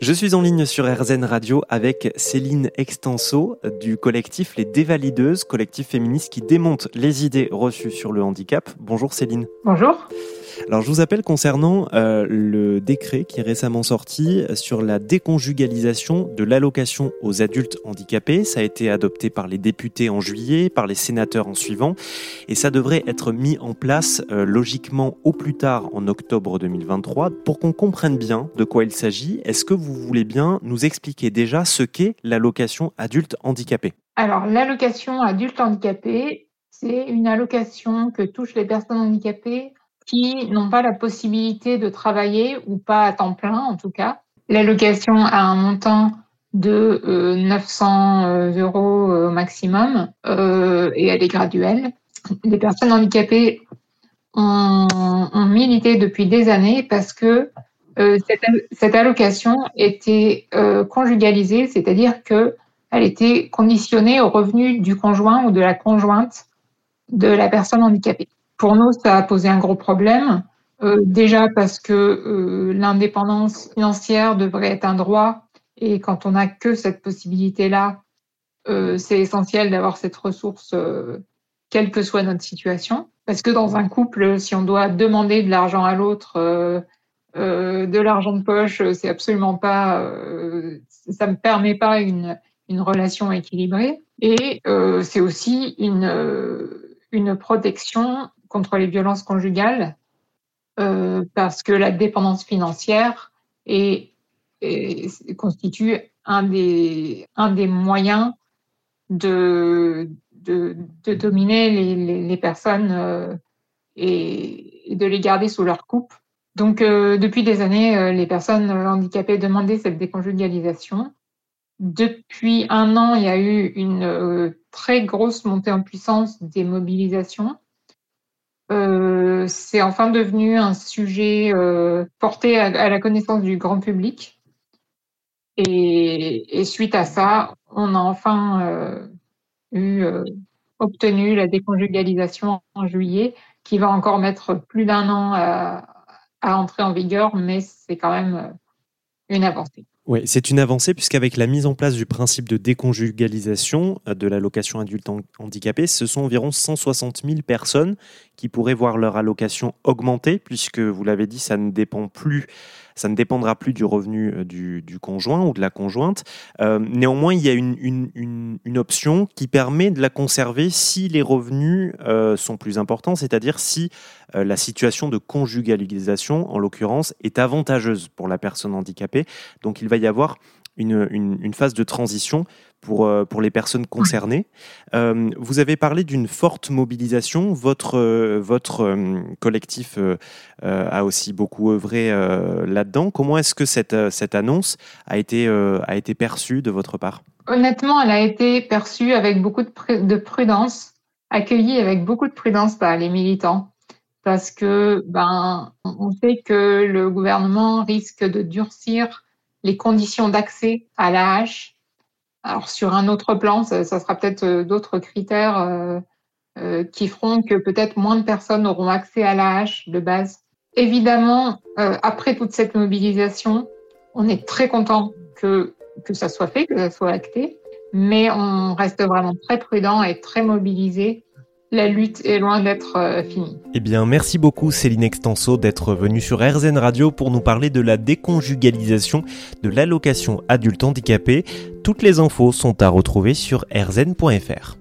Je suis en ligne sur RZN Radio avec Céline Extenso du collectif Les Dévalideuses, collectif féministe qui démonte les idées reçues sur le handicap. Bonjour Céline. Bonjour. Alors je vous appelle concernant euh, le décret qui est récemment sorti sur la déconjugalisation de l'allocation aux adultes handicapés. Ça a été adopté par les députés en juillet, par les sénateurs en suivant, et ça devrait être mis en place euh, logiquement au plus tard en octobre 2023. Pour qu'on comprenne bien de quoi il s'agit, est-ce que vous voulez bien nous expliquer déjà ce qu'est l'allocation adulte handicapé? Alors l'allocation adulte handicapé, c'est une allocation que touchent les personnes handicapées qui n'ont pas la possibilité de travailler ou pas à temps plein en tout cas. L'allocation a un montant de 900 euh, euh, euros au maximum euh, et elle est graduelle. Les personnes handicapées ont, milité depuis des années parce que cette, allocation était conjugalisée, c'est-à-dire que elle était conditionnée au revenu du conjoint ou de la conjointe de la personne handicapée. Pour nous, ça a posé un gros problème. Euh, déjà parce que euh, l'indépendance financière devrait être un droit et quand on n'a que cette possibilité-là, euh, c'est essentiel d'avoir cette ressource, quelle que soit notre situation. Parce que dans un couple, si on doit demander de l'argent à l'autre, de l'argent de poche, c'est absolument pas, ça ne permet pas une, relation équilibrée. Et c'est aussi une protection contre les violences conjugales euh, parce que la dépendance financière est, constitue un des, un des moyens de, de, dominer les, les, personnes euh, et, de les garder sous leur coupe. Donc, euh, depuis des années, les personnes handicapées demandaient cette déconjugalisation. Depuis un an, il y a eu une très grosse montée en puissance des mobilisations euh, c'est enfin devenu un sujet euh, porté à, la connaissance du grand public. Et, suite à ça, on a enfin euh, eu obtenu la déconjugalisation en juillet, qui va encore mettre plus d'un an à, à entrer en vigueur, mais c'est quand même une avancée. Oui, c'est une avancée puisqu'avec la mise en place du principe de déconjugalisation euh, de l'allocation adulte handicapé, ce sont environ 160 000 personnes qui pourraient voir leur allocation augmenter puisque, vous l'avez dit, ça ne dépend plus ça ne dépendra plus du revenu euh, du, conjoint ou de la conjointe. Euh, néanmoins, il y a une, option qui permet de la conserver si les revenus sont plus importants, c'est-à-dire si la situation de conjugalisation, en l'occurrence, est avantageuse pour la personne handicapée. Donc il va y avoir une, une, phase de transition pour, euh, pour les personnes concernées. Euh, vous avez parlé d'une forte mobilisation. Votre, euh, votre collectif a aussi beaucoup œuvré là-dedans. Comment est-ce que cette, cette annonce a été, a été perçue de votre part? Honnêtement, elle a été perçue avec beaucoup de, de prudence, accueillie avec beaucoup de prudence par les militants parce que ben on sait que le gouvernement risque de durcir les conditions d'accès à l'AH. Alors sur un autre plan, ça, sera peut-être euh, d'autres critères euh, euh, qui feront que peut-être moins de personnes auront accès à l'AH de base. Évidemment, après toute cette mobilisation, on est très content que, que ça soit fait, que ça soit acté, mais on reste vraiment très prudent et très mobilisé la lutte est loin d'être euh, finie. Eh bien, merci beaucoup Céline Extenso d'être venue sur RZN Radio pour nous parler de la déconjugalisation de l'allocation adulte handicapé. Toutes les infos sont à retrouver sur rzn.fr.